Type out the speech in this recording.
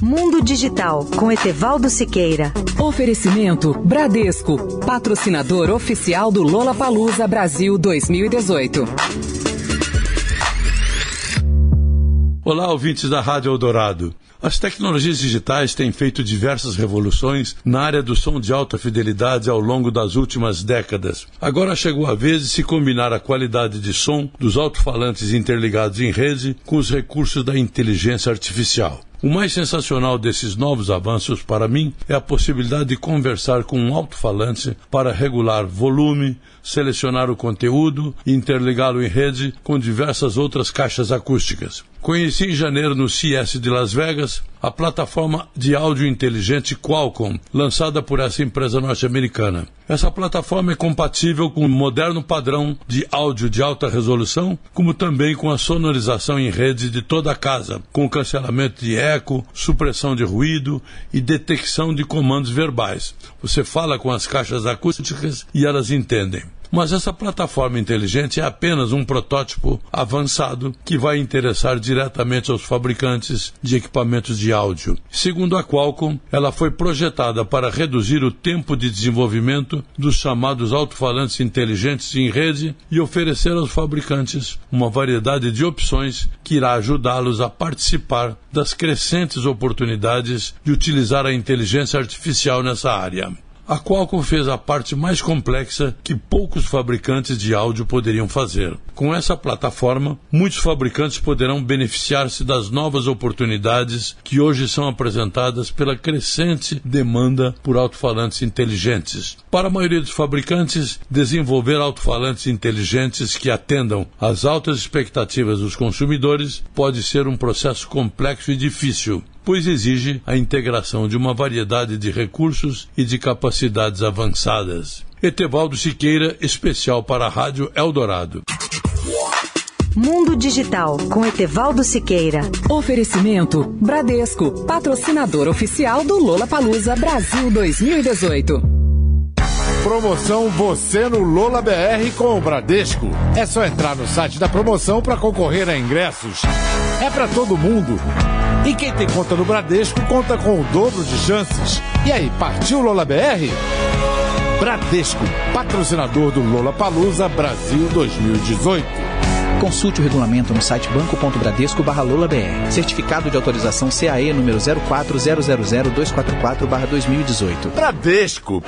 Mundo Digital com Etevaldo Siqueira. Oferecimento Bradesco, patrocinador oficial do Lola Palusa Brasil 2018. Olá, ouvintes da Rádio Eldorado. As tecnologias digitais têm feito diversas revoluções na área do som de alta fidelidade ao longo das últimas décadas. Agora chegou a vez de se combinar a qualidade de som dos alto-falantes interligados em rede com os recursos da inteligência artificial. O mais sensacional desses novos avanços para mim é a possibilidade de conversar com um alto-falante para regular volume, selecionar o conteúdo e interligá-lo em rede com diversas outras caixas acústicas. Conheci em janeiro no CS de Las Vegas a plataforma de áudio inteligente Qualcomm, lançada por essa empresa norte-americana. Essa plataforma é compatível com o moderno padrão de áudio de alta resolução, como também com a sonorização em rede de toda a casa, com cancelamento de eco, supressão de ruído e detecção de comandos verbais. Você fala com as caixas acústicas e elas entendem. Mas essa plataforma inteligente é apenas um protótipo avançado que vai interessar diretamente aos fabricantes de equipamentos de áudio. Segundo a Qualcomm, ela foi projetada para reduzir o tempo de desenvolvimento dos chamados alto-falantes inteligentes em rede e oferecer aos fabricantes uma variedade de opções que irá ajudá-los a participar das crescentes oportunidades de utilizar a inteligência artificial nessa área. A Qualcomm fez a parte mais complexa que poucos fabricantes de áudio poderiam fazer. Com essa plataforma, muitos fabricantes poderão beneficiar-se das novas oportunidades que hoje são apresentadas pela crescente demanda por alto-falantes inteligentes. Para a maioria dos fabricantes, desenvolver alto-falantes inteligentes que atendam às altas expectativas dos consumidores pode ser um processo complexo e difícil pois exige a integração de uma variedade de recursos e de capacidades avançadas. Etevaldo Siqueira, especial para a Rádio Eldorado. Mundo Digital com Etevaldo Siqueira. Oferecimento Bradesco, patrocinador oficial do Lola Palusa Brasil 2018. Promoção Você no Lola BR com o Bradesco. É só entrar no site da promoção para concorrer a ingressos. É para todo mundo. E quem tem conta no Bradesco conta com o dobro de chances. E aí, partiu Lola BR? Bradesco, patrocinador do Lola Palusa Brasil 2018. Consulte o regulamento no site banco.bradesco BR. Certificado de autorização CAE número 04000244 2018. Bradesco.